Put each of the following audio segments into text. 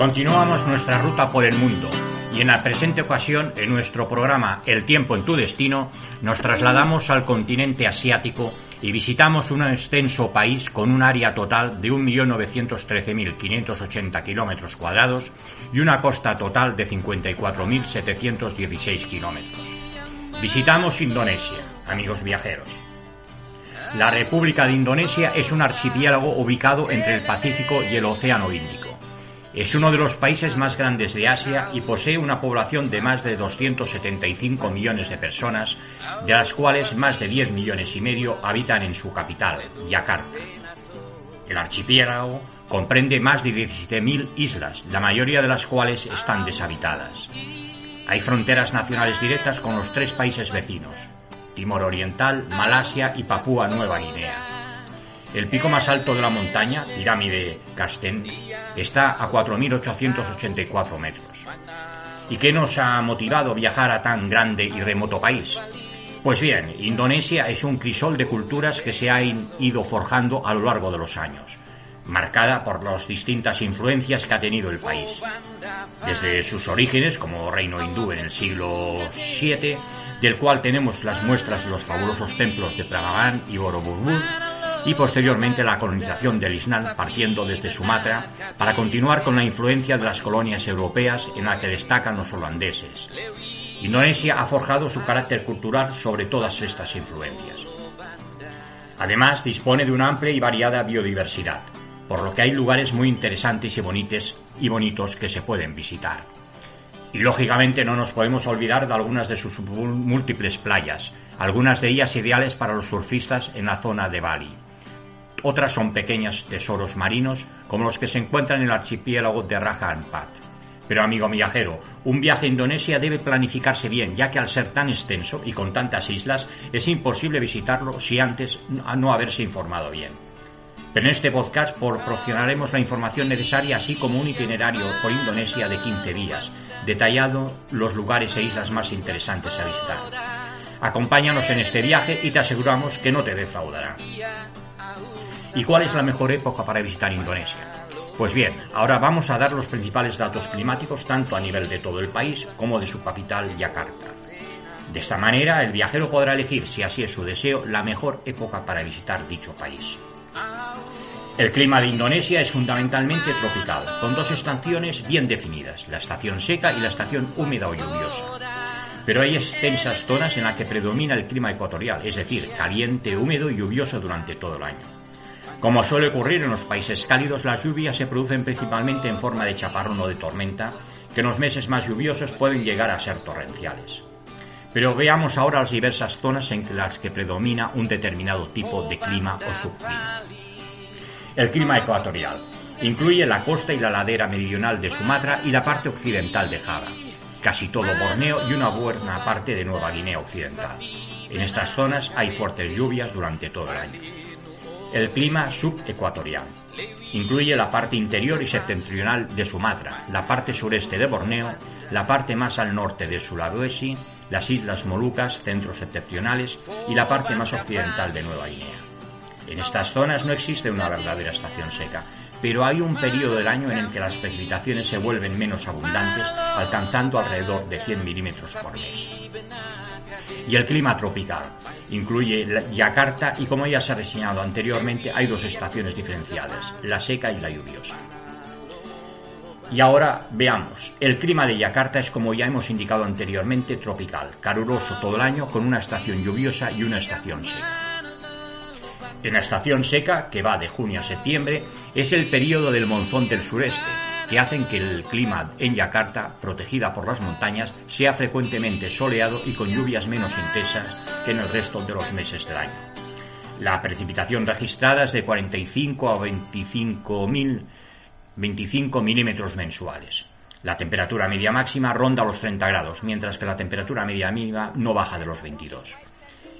Continuamos nuestra ruta por el mundo y en la presente ocasión, en nuestro programa El tiempo en tu destino, nos trasladamos al continente asiático y visitamos un extenso país con un área total de 1.913.580 kilómetros cuadrados y una costa total de 54.716 kilómetros. Visitamos Indonesia, amigos viajeros. La República de Indonesia es un archipiélago ubicado entre el Pacífico y el Océano Índico. Es uno de los países más grandes de Asia y posee una población de más de 275 millones de personas, de las cuales más de 10 millones y medio habitan en su capital, Yakarta. El archipiélago comprende más de 17.000 islas, la mayoría de las cuales están deshabitadas. Hay fronteras nacionales directas con los tres países vecinos, Timor Oriental, Malasia y Papúa Nueva Guinea. El pico más alto de la montaña, Pirámide Castén, está a 4.884 metros. ¿Y qué nos ha motivado viajar a tan grande y remoto país? Pues bien, Indonesia es un crisol de culturas que se ha ido forjando a lo largo de los años, marcada por las distintas influencias que ha tenido el país. Desde sus orígenes como reino hindú en el siglo VII, del cual tenemos las muestras de los fabulosos templos de Prambanan y Borobudur, y posteriormente la colonización del Islam partiendo desde Sumatra para continuar con la influencia de las colonias europeas en la que destacan los holandeses. Indonesia ha forjado su carácter cultural sobre todas estas influencias. Además, dispone de una amplia y variada biodiversidad, por lo que hay lugares muy interesantes y y bonitos que se pueden visitar. Y lógicamente no nos podemos olvidar de algunas de sus múltiples playas, algunas de ellas ideales para los surfistas en la zona de Bali. Otras son pequeños tesoros marinos como los que se encuentran en el archipiélago de Raja Ampat. Pero amigo viajero, un viaje a Indonesia debe planificarse bien, ya que al ser tan extenso y con tantas islas es imposible visitarlo si antes no haberse informado bien. Pero en este podcast proporcionaremos la información necesaria así como un itinerario por Indonesia de 15 días, detallado los lugares e islas más interesantes a visitar. Acompáñanos en este viaje y te aseguramos que no te defraudará. ¿Y cuál es la mejor época para visitar Indonesia? Pues bien, ahora vamos a dar los principales datos climáticos tanto a nivel de todo el país como de su capital, Yakarta. De esta manera, el viajero podrá elegir, si así es su deseo, la mejor época para visitar dicho país. El clima de Indonesia es fundamentalmente tropical, con dos estaciones bien definidas, la estación seca y la estación húmeda o lluviosa. Pero hay extensas zonas en las que predomina el clima ecuatorial, es decir, caliente, húmedo y lluvioso durante todo el año. Como suele ocurrir en los países cálidos, las lluvias se producen principalmente en forma de chaparrón o de tormenta, que en los meses más lluviosos pueden llegar a ser torrenciales. Pero veamos ahora las diversas zonas en las que predomina un determinado tipo de clima o subclima. El clima ecuatorial incluye la costa y la ladera meridional de Sumatra y la parte occidental de Java, casi todo Borneo y una buena parte de Nueva Guinea Occidental. En estas zonas hay fuertes lluvias durante todo el año. El clima subecuatorial. Incluye la parte interior y septentrional de Sumatra, la parte sureste de Borneo, la parte más al norte de Sulawesi, las islas Molucas, centros septentrionales y la parte más occidental de Nueva Guinea. En estas zonas no existe una verdadera estación seca, pero hay un periodo del año en el que las precipitaciones se vuelven menos abundantes, alcanzando alrededor de 100 milímetros por mes y el clima tropical. Incluye Yakarta y como ya se ha reseñado anteriormente hay dos estaciones diferenciadas, la seca y la lluviosa. Y ahora veamos, el clima de Yakarta es como ya hemos indicado anteriormente tropical, caluroso todo el año con una estación lluviosa y una estación seca. En la estación seca, que va de junio a septiembre, es el periodo del monzón del sureste, que hacen que el clima en Yakarta, protegida por las montañas, sea frecuentemente soleado y con lluvias menos intensas que en el resto de los meses del año. La precipitación registrada es de 45 a 25 25 milímetros mensuales. La temperatura media máxima ronda los 30 grados, mientras que la temperatura media mínima no baja de los 22.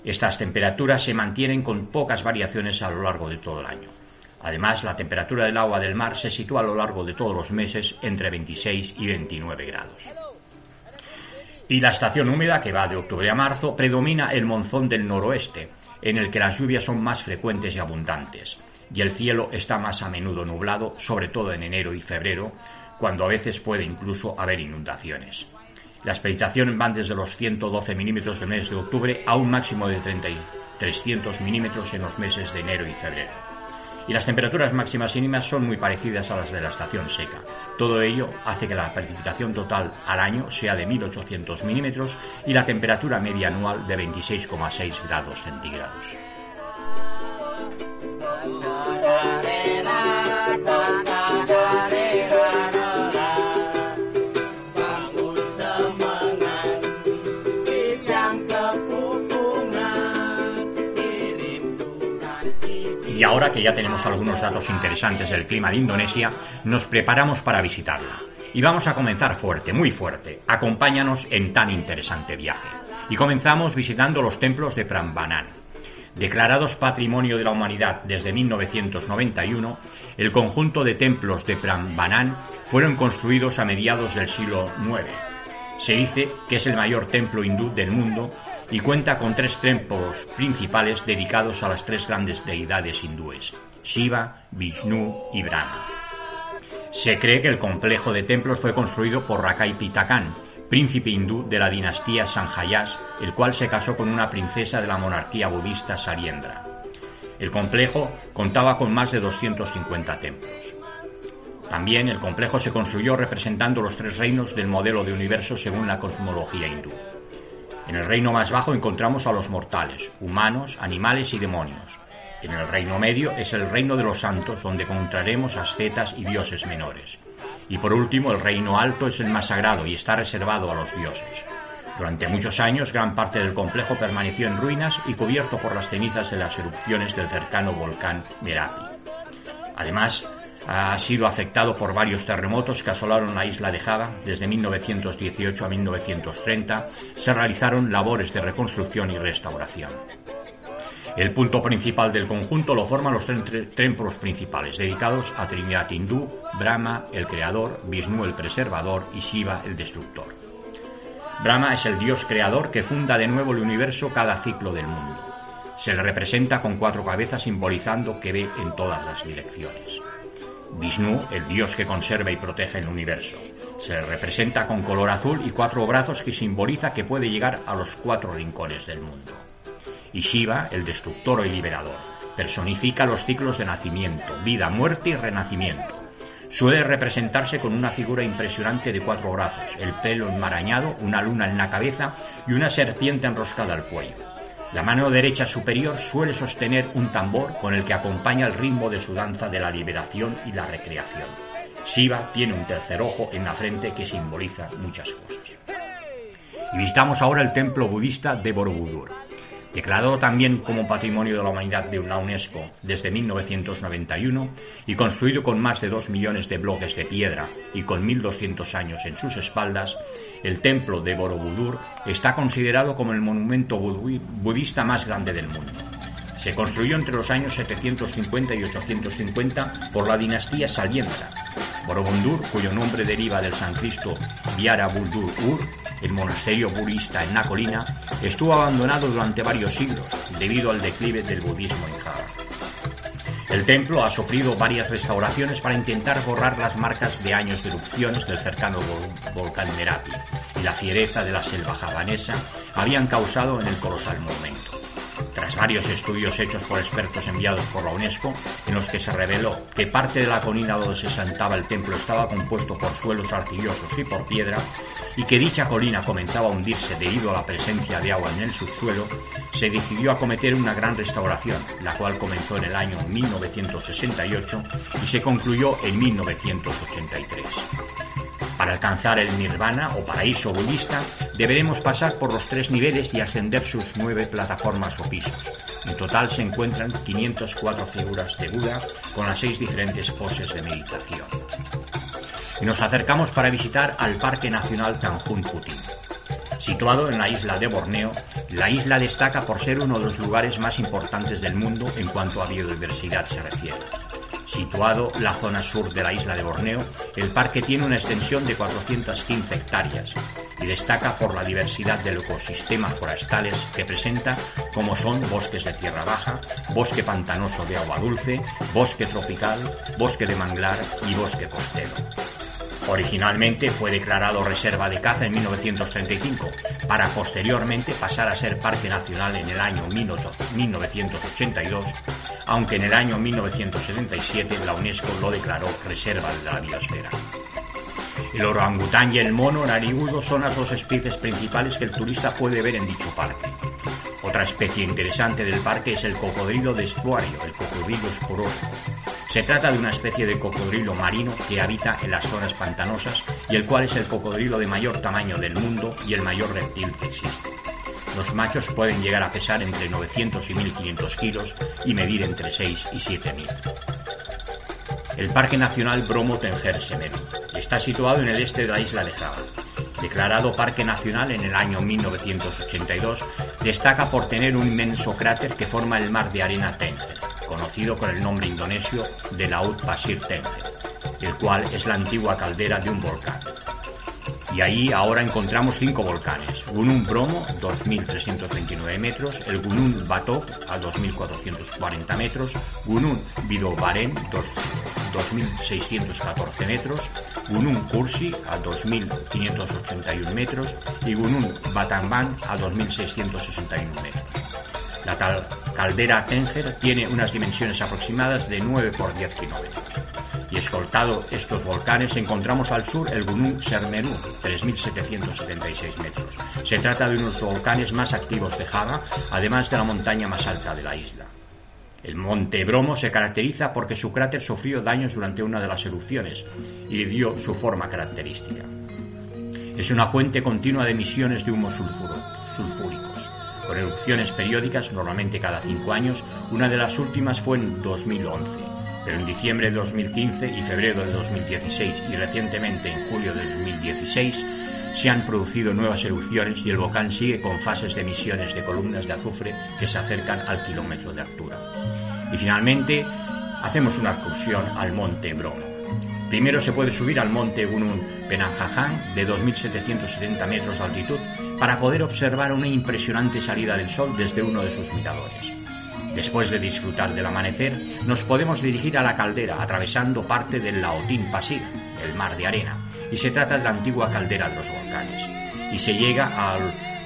Estas temperaturas se mantienen con pocas variaciones a lo largo de todo el año. Además, la temperatura del agua del mar se sitúa a lo largo de todos los meses entre 26 y 29 grados. Y la estación húmeda, que va de octubre a marzo, predomina el monzón del noroeste, en el que las lluvias son más frecuentes y abundantes, y el cielo está más a menudo nublado, sobre todo en enero y febrero, cuando a veces puede incluso haber inundaciones. Las precipitaciones van desde los 112 milímetros del mes de octubre a un máximo de 300 milímetros en los meses de enero y febrero. Y las temperaturas máximas y mínimas son muy parecidas a las de la estación seca. Todo ello hace que la precipitación total al año sea de 1.800 milímetros y la temperatura media anual de 26,6 grados centígrados. Ahora que ya tenemos algunos datos interesantes del clima de Indonesia, nos preparamos para visitarla. Y vamos a comenzar fuerte, muy fuerte. Acompáñanos en tan interesante viaje. Y comenzamos visitando los templos de Prambanan. Declarados Patrimonio de la Humanidad desde 1991, el conjunto de templos de Prambanan fueron construidos a mediados del siglo IX. Se dice que es el mayor templo hindú del mundo y cuenta con tres templos principales dedicados a las tres grandes deidades hindúes, Shiva, Vishnu y Brahma. Se cree que el complejo de templos fue construido por Rakai Pitakan, príncipe hindú de la dinastía Sanjayas, el cual se casó con una princesa de la monarquía budista Sariendra. El complejo contaba con más de 250 templos. También el complejo se construyó representando los tres reinos del modelo de universo según la cosmología hindú. En el reino más bajo encontramos a los mortales, humanos, animales y demonios. En el reino medio es el reino de los santos, donde encontraremos ascetas y dioses menores. Y por último, el reino alto es el más sagrado y está reservado a los dioses. Durante muchos años, gran parte del complejo permaneció en ruinas y cubierto por las cenizas de las erupciones del cercano volcán Merapi. Además, ha sido afectado por varios terremotos que asolaron la isla de Java desde 1918 a 1930. Se realizaron labores de reconstrucción y restauración. El punto principal del conjunto lo forman los templos principales, dedicados a Trinidad hindú, Brahma, el creador, Vishnu, el preservador, y Shiva, el destructor. Brahma es el dios creador que funda de nuevo el universo cada ciclo del mundo. Se le representa con cuatro cabezas simbolizando que ve en todas las direcciones. Vishnu, el dios que conserva y protege el universo. Se representa con color azul y cuatro brazos que simboliza que puede llegar a los cuatro rincones del mundo. Y Shiva, el destructor y liberador, personifica los ciclos de nacimiento, vida, muerte y renacimiento. Suele representarse con una figura impresionante de cuatro brazos, el pelo enmarañado, una luna en la cabeza y una serpiente enroscada al cuello. La mano derecha superior suele sostener un tambor con el que acompaña el ritmo de su danza de la liberación y la recreación. Shiva tiene un tercer ojo en la frente que simboliza muchas cosas. Y visitamos ahora el templo budista de Borobudur declarado también como Patrimonio de la Humanidad de la UNESCO desde 1991 y construido con más de dos millones de bloques de piedra y con 1.200 años en sus espaldas, el templo de Borobudur está considerado como el monumento budista más grande del mundo. Se construyó entre los años 750 y 850 por la dinastía Saliendra. Borobudur, cuyo nombre deriva del sánscrito Vyara Buldur Ur, el monasterio budista en la colina, estuvo abandonado durante varios siglos debido al declive del budismo en Java. El templo ha sufrido varias restauraciones para intentar borrar las marcas de años de erupciones del cercano volcán Merapi y la fiereza de la selva javanesa habían causado en el colosal monumento tras varios estudios hechos por expertos enviados por la UNESCO, en los que se reveló que parte de la colina donde se sentaba el templo estaba compuesto por suelos arcillosos y por piedra, y que dicha colina comenzaba a hundirse debido a la presencia de agua en el subsuelo, se decidió acometer una gran restauración, la cual comenzó en el año 1968 y se concluyó en 1983. Para alcanzar el nirvana o paraíso budista, deberemos pasar por los tres niveles y ascender sus nueve plataformas o pisos. En total se encuentran 504 figuras de Buda con las seis diferentes poses de meditación. Y nos acercamos para visitar al Parque Nacional Tanjung Puting. Situado en la isla de Borneo, la isla destaca por ser uno de los lugares más importantes del mundo en cuanto a biodiversidad se refiere. Situado la zona sur de la isla de Borneo, el parque tiene una extensión de 415 hectáreas y destaca por la diversidad del ecosistema forestales que presenta, como son bosques de tierra baja, bosque pantanoso de agua dulce, bosque tropical, bosque de manglar y bosque costero. Originalmente fue declarado reserva de caza en 1935, para posteriormente pasar a ser parque nacional en el año 1982 aunque en el año 1977 la UNESCO lo declaró reserva de la biosfera. El orangután y el mono narigudo son las dos especies principales que el turista puede ver en dicho parque. Otra especie interesante del parque es el cocodrilo de estuario, el cocodrilo esporoso. Se trata de una especie de cocodrilo marino que habita en las zonas pantanosas y el cual es el cocodrilo de mayor tamaño del mundo y el mayor reptil que existe. Los machos pueden llegar a pesar entre 900 y 1500 kilos y medir entre 6 y 7 metros. El Parque Nacional Bromo Tenger Semeru está situado en el este de la isla de Java. Declarado Parque Nacional en el año 1982, destaca por tener un inmenso cráter que forma el mar de arena Tenger, conocido con el nombre indonesio de Laut Pasir Tenger, el cual es la antigua caldera de un volcán y ahí ahora encontramos cinco volcanes. Gunung Bromo, 2.329 metros, el Gunung Batok, a 2.440 metros, Gunung Bidobaren, 2.614 metros, Gunung Kursi, a 2.581 metros, y Gunung Batamban, a 2.661 metros. La caldera Tenger tiene unas dimensiones aproximadas de 9 por 10 kilómetros y escoltado estos volcanes encontramos al sur el Gunung Sermeru, 3.776 metros. Se trata de uno de los volcanes más activos de Java, además de la montaña más alta de la isla. El monte Bromo se caracteriza porque su cráter sufrió daños durante una de las erupciones y dio su forma característica. Es una fuente continua de emisiones de humo sulfúricos, con erupciones periódicas normalmente cada cinco años, una de las últimas fue en 2011 pero en diciembre de 2015 y febrero de 2016 y recientemente en julio de 2016 se han producido nuevas erupciones y el volcán sigue con fases de emisiones de columnas de azufre que se acercan al kilómetro de altura. Y finalmente hacemos una excursión al monte Bromo. Primero se puede subir al monte Gunung Penanjaján de 2.770 metros de altitud para poder observar una impresionante salida del sol desde uno de sus miradores. Después de disfrutar del amanecer, nos podemos dirigir a la caldera atravesando parte del Laotín Pasir, el mar de arena, y se trata de la antigua caldera de los volcanes. Y se llega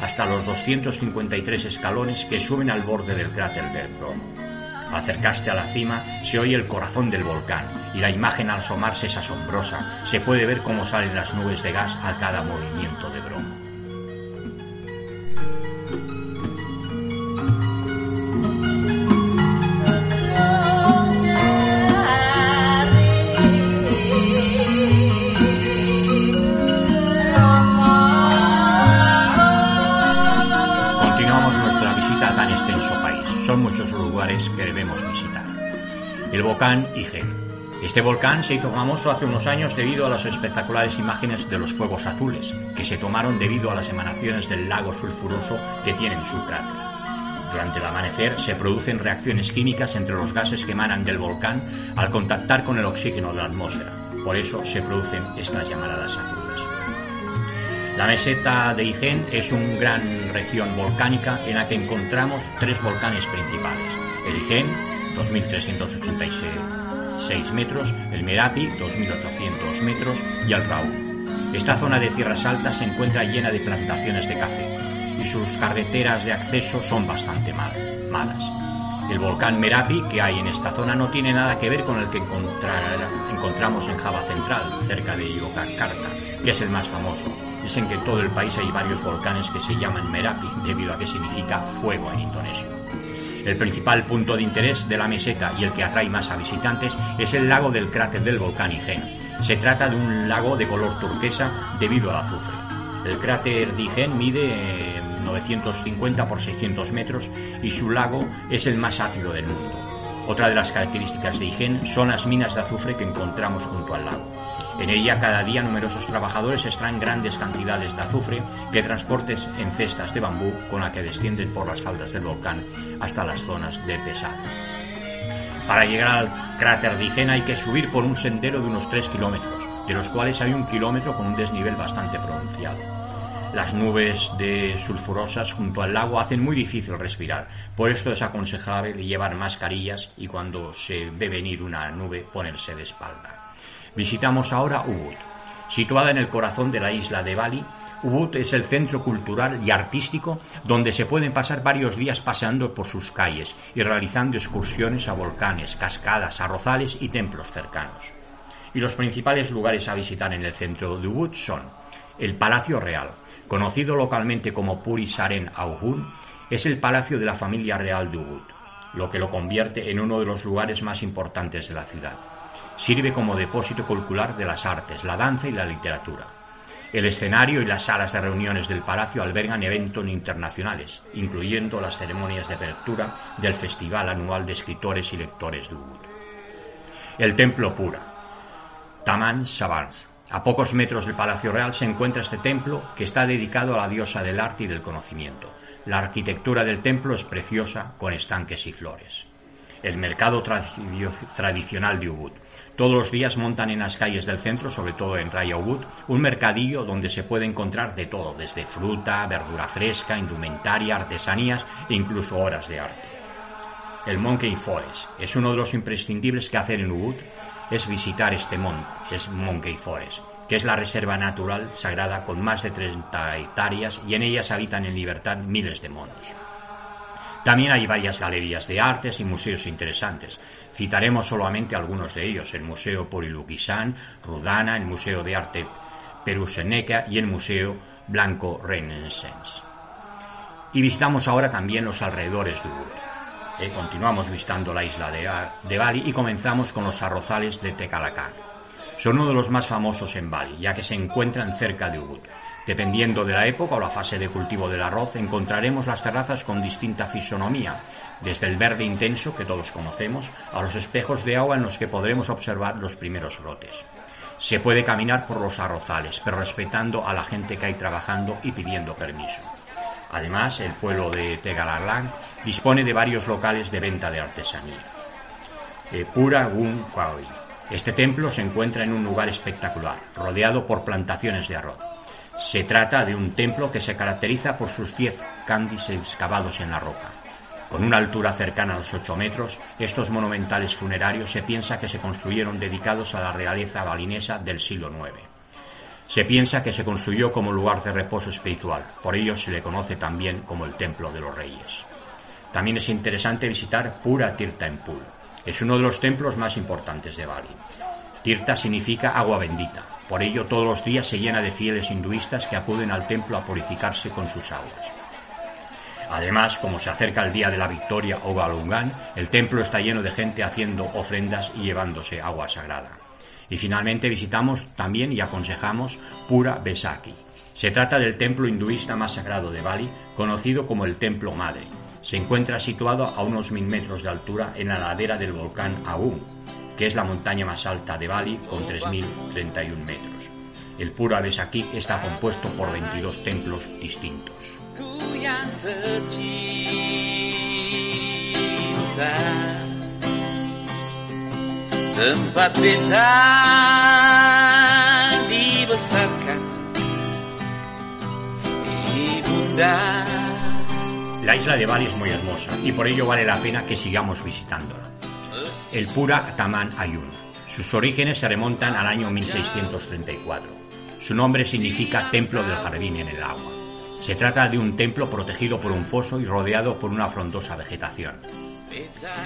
hasta los 253 escalones que suben al borde del cráter del Bromo. Al acercarse a la cima se oye el corazón del volcán y la imagen al asomarse es asombrosa. Se puede ver cómo salen las nubes de gas a cada movimiento de Bromo. Que debemos visitar. El volcán Igen. Este volcán se hizo famoso hace unos años debido a las espectaculares imágenes de los fuegos azules que se tomaron debido a las emanaciones del lago sulfuroso que tiene en su cráter. Durante el amanecer se producen reacciones químicas entre los gases que emanan del volcán al contactar con el oxígeno de la atmósfera. Por eso se producen estas llamaradas azules. La meseta de Igen es una gran región volcánica en la que encontramos tres volcanes principales el Igen, 2.386 metros, el Merapi, 2.800 metros y el Raúl. Esta zona de tierras altas se encuentra llena de plantaciones de café y sus carreteras de acceso son bastante malas. El volcán Merapi que hay en esta zona no tiene nada que ver con el que encontramos en Java Central, cerca de Yogyakarta, que es el más famoso. Es en que en todo el país hay varios volcanes que se llaman Merapi, debido a que significa fuego en indonesio. El principal punto de interés de la meseta y el que atrae más a visitantes es el lago del cráter del volcán Igen. Se trata de un lago de color turquesa debido al azufre. El cráter de Igen mide 950 por 600 metros y su lago es el más ácido del mundo. Otra de las características de Higen son las minas de azufre que encontramos junto al lago. En ella cada día numerosos trabajadores extraen grandes cantidades de azufre que transporten en cestas de bambú con la que descienden por las faldas del volcán hasta las zonas de pesado. Para llegar al cráter de Higen hay que subir por un sendero de unos 3 kilómetros, de los cuales hay un kilómetro con un desnivel bastante pronunciado. Las nubes de sulfurosas junto al lago hacen muy difícil respirar, por esto es aconsejable llevar mascarillas y cuando se ve venir una nube ponerse de espalda. Visitamos ahora Ubud. Situada en el corazón de la isla de Bali, Ubud es el centro cultural y artístico donde se pueden pasar varios días paseando por sus calles y realizando excursiones a volcanes, cascadas, arrozales y templos cercanos. Y los principales lugares a visitar en el centro de Ubud son el Palacio Real, conocido localmente como Puri Saren Auhun, es el palacio de la familia real de Ubud, lo que lo convierte en uno de los lugares más importantes de la ciudad. Sirve como depósito cultural de las artes, la danza y la literatura. El escenario y las salas de reuniones del palacio albergan eventos internacionales, incluyendo las ceremonias de apertura del Festival Anual de Escritores y Lectores de Ubud. El Templo Pura, Taman Sabans. A pocos metros del Palacio Real se encuentra este templo que está dedicado a la diosa del arte y del conocimiento. La arquitectura del templo es preciosa, con estanques y flores. El mercado tradicional de Ubud. Todos los días montan en las calles del centro, sobre todo en Raya Ubud, un mercadillo donde se puede encontrar de todo, desde fruta, verdura fresca, indumentaria, artesanías e incluso horas de arte. El Monkey Forest es uno de los imprescindibles que hacer en Ubud es visitar este monte, es Monkey Forest, que es la reserva natural sagrada con más de 30 hectáreas y en ellas habitan en libertad miles de monos. También hay varias galerías de artes y museos interesantes. Citaremos solamente algunos de ellos, el Museo Porilukisan, Rudana, el Museo de Arte Peruseneca y el Museo Blanco Renaissance. Y visitamos ahora también los alrededores de Ubud. Eh, continuamos visitando la isla de, Bali y comenzamos con los arrozales de Tecalacán. Son uno de los más famosos en Bali, ya que se encuentran cerca de Ubud. Dependiendo de la época o la fase de cultivo del arroz, encontraremos las terrazas con distinta fisonomía, desde el verde intenso que todos conocemos a los espejos de agua en los que podremos observar los primeros brotes. Se puede caminar por los arrozales, pero respetando a la gente que hay trabajando y pidiendo permiso. Además, el pueblo de Tegalalán dispone de varios locales de venta de artesanía. Eh, Pura Gun Kwai. Este templo se encuentra en un lugar espectacular, rodeado por plantaciones de arroz. Se trata de un templo que se caracteriza por sus diez candis excavados en la roca. Con una altura cercana a los 8 metros, estos monumentales funerarios se piensa que se construyeron dedicados a la realeza balinesa del siglo IX. Se piensa que se construyó como lugar de reposo espiritual, por ello se le conoce también como el Templo de los Reyes. También es interesante visitar Pura Tirta en Pul. Es uno de los templos más importantes de Bali. Tirta significa agua bendita, por ello todos los días se llena de fieles hinduistas que acuden al templo a purificarse con sus aguas. Además, como se acerca el día de la victoria o Galungan, el templo está lleno de gente haciendo ofrendas y llevándose agua sagrada. Y finalmente visitamos también y aconsejamos Pura Besaki. Se trata del templo hinduista más sagrado de Bali, conocido como el Templo Madre. Se encuentra situado a unos mil metros de altura en la ladera del volcán Aum, que es la montaña más alta de Bali con 3.031 metros. El Pura Besaki está compuesto por 22 templos distintos. La isla de Bali es muy hermosa y por ello vale la pena que sigamos visitándola. El Pura Taman Ayun. Sus orígenes se remontan al año 1634. Su nombre significa templo del jardín en el agua. Se trata de un templo protegido por un foso y rodeado por una frondosa vegetación.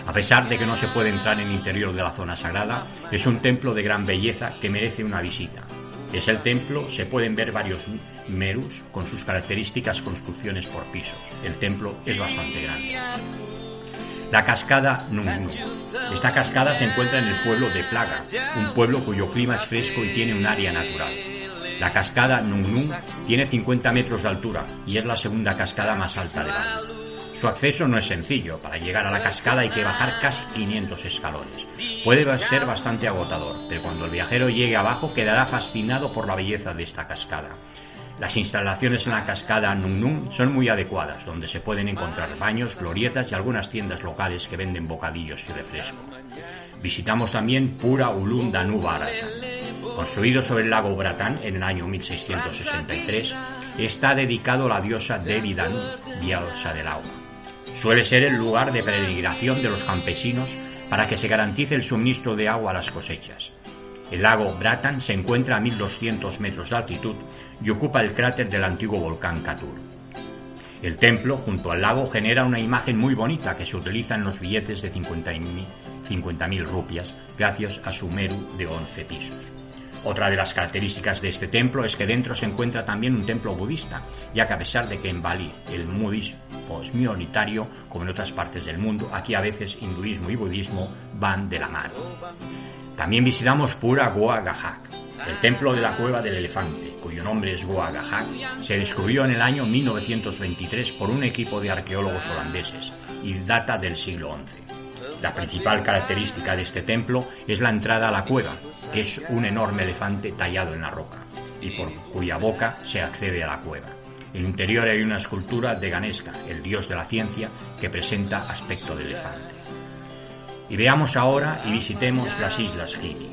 A pesar de que no se puede entrar en el interior de la zona sagrada, es un templo de gran belleza que merece una visita. Es el templo, se pueden ver varios merus con sus características construcciones por pisos. El templo es bastante grande. La cascada Nungu. Esta cascada se encuentra en el pueblo de Plaga, un pueblo cuyo clima es fresco y tiene un área natural. La cascada Nung Nung tiene 50 metros de altura y es la segunda cascada más alta de Bali. Su acceso no es sencillo. Para llegar a la cascada hay que bajar casi 500 escalones. Puede ser bastante agotador, pero cuando el viajero llegue abajo quedará fascinado por la belleza de esta cascada. Las instalaciones en la cascada Nung Nung son muy adecuadas, donde se pueden encontrar baños, glorietas y algunas tiendas locales que venden bocadillos y refresco. Visitamos también Pura Ulum Danu Construido sobre el lago Bratán en el año 1663, está dedicado a la diosa Devi Danu, diosa del agua. Suele ser el lugar de peregrinación de los campesinos para que se garantice el suministro de agua a las cosechas. El lago Bratan se encuentra a 1200 metros de altitud y ocupa el cráter del antiguo volcán Katur. El templo, junto al lago, genera una imagen muy bonita que se utiliza en los billetes de 50.000 rupias, gracias a su meru de 11 pisos. Otra de las características de este templo es que dentro se encuentra también un templo budista, ya que a pesar de que en Bali el budismo es minoritario, como en otras partes del mundo, aquí a veces hinduismo y budismo van de la mano. También visitamos Pura Goa Gahak, el templo de la cueva del elefante, cuyo nombre es Goa Gahak, se descubrió en el año 1923 por un equipo de arqueólogos holandeses y data del siglo XI. La principal característica de este templo es la entrada a la cueva, que es un enorme elefante tallado en la roca y por cuya boca se accede a la cueva. En el interior hay una escultura de Ganesha, el dios de la ciencia, que presenta aspecto de elefante. Y veamos ahora y visitemos las islas Gili.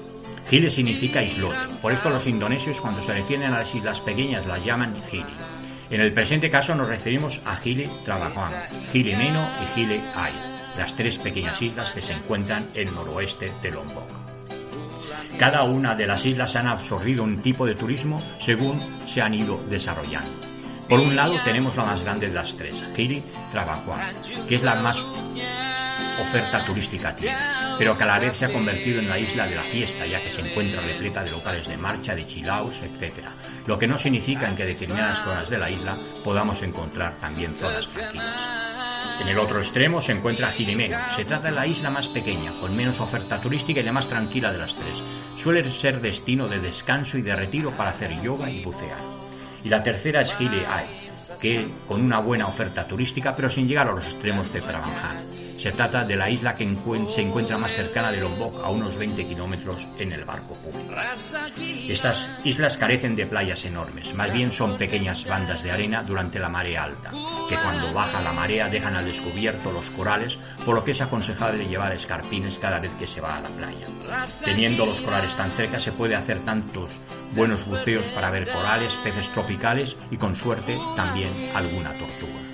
Gili significa islote, por esto los indonesios cuando se refieren a las islas pequeñas las llaman Gili. En el presente caso nos referimos a Gili Trabajuan, Gili Meno y Gili Ai las tres pequeñas islas que se encuentran en el noroeste de Lombok. Cada una de las islas han absorbido un tipo de turismo según se han ido desarrollando. Por un lado tenemos la más grande de las tres, Giri Trabajuan, que es la más oferta turística tiene, pero que a la vez se ha convertido en la isla de la fiesta, ya que se encuentra repleta de locales de marcha, de chilaos, etc. Lo que no significa en que determinadas zonas de la isla podamos encontrar también zonas tranquilas. En el otro extremo se encuentra Girimeno. Se trata de la isla más pequeña, con menos oferta turística y la más tranquila de las tres. Suele ser destino de descanso y de retiro para hacer yoga y bucear. Y la tercera es Gile que con una buena oferta turística, pero sin llegar a los extremos de Prabanjan. Se trata de la isla que se encuentra más cercana de Lombok, a unos 20 kilómetros en el barco público. Estas islas carecen de playas enormes, más bien son pequeñas bandas de arena durante la marea alta, que cuando baja la marea dejan al descubierto los corales, por lo que es aconsejable llevar escarpines cada vez que se va a la playa. Teniendo los corales tan cerca se puede hacer tantos buenos buceos para ver corales, peces tropicales y con suerte también alguna tortuga.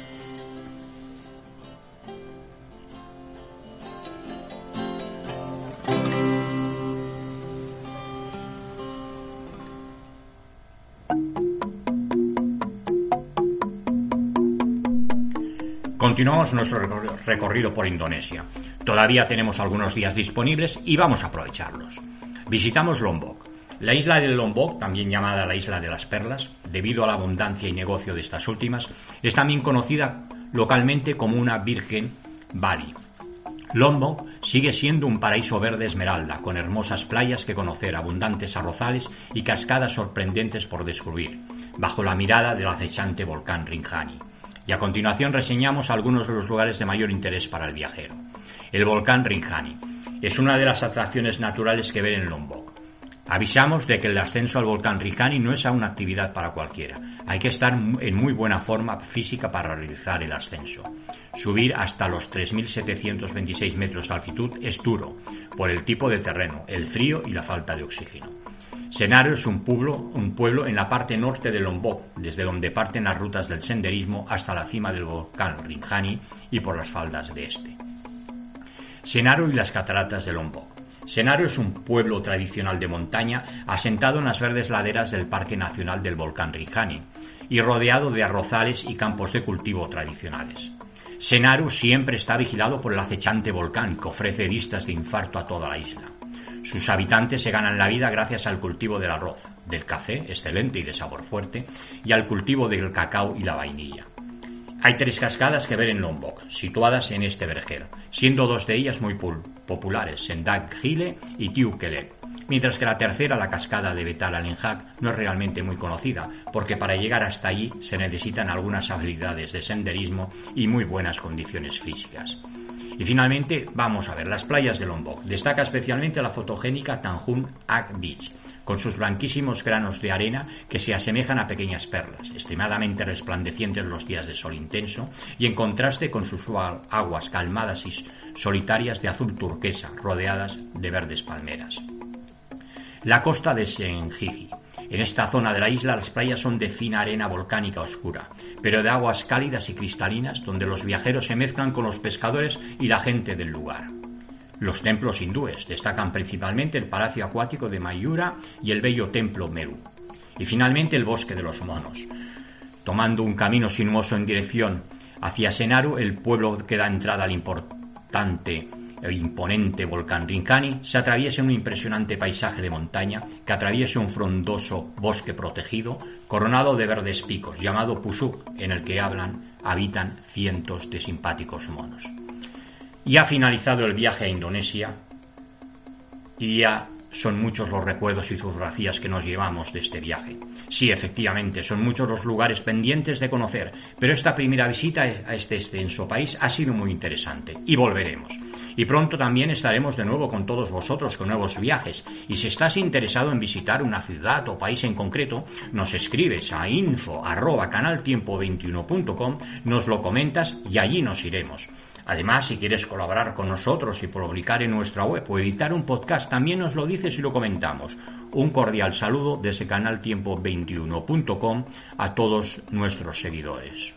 Continuamos nuestro recorrido por Indonesia. Todavía tenemos algunos días disponibles y vamos a aprovecharlos. Visitamos Lombok. La isla de Lombok, también llamada la isla de las perlas, debido a la abundancia y negocio de estas últimas, es también conocida localmente como una Virgen Bali. Lombok sigue siendo un paraíso verde esmeralda, con hermosas playas que conocer, abundantes arrozales y cascadas sorprendentes por descubrir, bajo la mirada del acechante volcán Rinjani. Y a continuación reseñamos algunos de los lugares de mayor interés para el viajero. El volcán Rinjani es una de las atracciones naturales que ver en Lombok. Avisamos de que el ascenso al volcán Rinjani no es una actividad para cualquiera. Hay que estar en muy buena forma física para realizar el ascenso. Subir hasta los 3.726 metros de altitud es duro por el tipo de terreno, el frío y la falta de oxígeno. Senaro es un pueblo, un pueblo en la parte norte de Lombok, desde donde parten las rutas del senderismo hasta la cima del volcán Rinjani y por las faldas de este. Senaro y las cataratas de Lombok. Senaro es un pueblo tradicional de montaña asentado en las verdes laderas del Parque Nacional del Volcán Rinjani y rodeado de arrozales y campos de cultivo tradicionales. Senaro siempre está vigilado por el acechante volcán que ofrece vistas de infarto a toda la isla. Sus habitantes se ganan la vida gracias al cultivo del arroz, del café, excelente y de sabor fuerte, y al cultivo del cacao y la vainilla. Hay tres cascadas que ver en Lombok, situadas en este vergel, siendo dos de ellas muy populares, Sendak Gile y Tiukele. Mientras que la tercera, la cascada de Betal Alenjak, no es realmente muy conocida, porque para llegar hasta allí se necesitan algunas habilidades de senderismo y muy buenas condiciones físicas. Y finalmente vamos a ver las playas de Lombok. Destaca especialmente la fotogénica Tanjung Ak Beach, con sus blanquísimos granos de arena que se asemejan a pequeñas perlas, extremadamente resplandecientes los días de sol intenso y en contraste con sus aguas calmadas y solitarias de azul turquesa, rodeadas de verdes palmeras. La costa de Senjiji. En esta zona de la isla las playas son de fina arena volcánica oscura, pero de aguas cálidas y cristalinas donde los viajeros se mezclan con los pescadores y la gente del lugar. Los templos hindúes destacan principalmente el palacio acuático de Mayura y el bello templo Meru. Y finalmente el bosque de los monos. Tomando un camino sinuoso en dirección hacia Senaru, el pueblo que da entrada al importante el imponente volcán Rincani, se atraviesa un impresionante paisaje de montaña que atraviesa un frondoso bosque protegido coronado de verdes picos llamado Pusuk, en el que hablan, habitan cientos de simpáticos monos. Y ha finalizado el viaje a Indonesia y son muchos los recuerdos y fotografías que nos llevamos de este viaje. Sí, efectivamente, son muchos los lugares pendientes de conocer, pero esta primera visita a este extenso país ha sido muy interesante y volveremos. Y pronto también estaremos de nuevo con todos vosotros con nuevos viajes. Y si estás interesado en visitar una ciudad o país en concreto, nos escribes a info canaltiempo21.com, nos lo comentas y allí nos iremos. Además, si quieres colaborar con nosotros y publicar en nuestra web o editar un podcast, también nos lo dices y lo comentamos. Un cordial saludo desde canaltiempo21.com a todos nuestros seguidores.